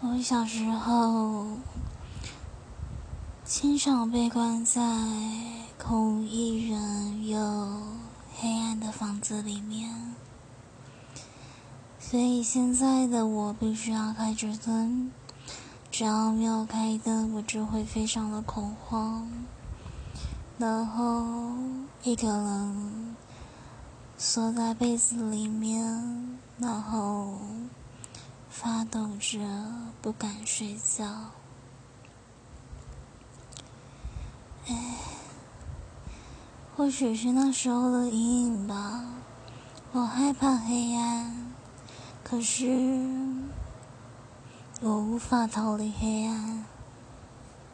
我小时候经常被关在空无一人又黑暗的房子里面，所以现在的我必须要开着灯。只要没有开灯，我就会非常的恐慌，然后一个人缩在被子里面，然后。发抖着，不敢睡觉。哎，或许是那时候的阴影吧。我害怕黑暗，可是我无法逃离黑暗。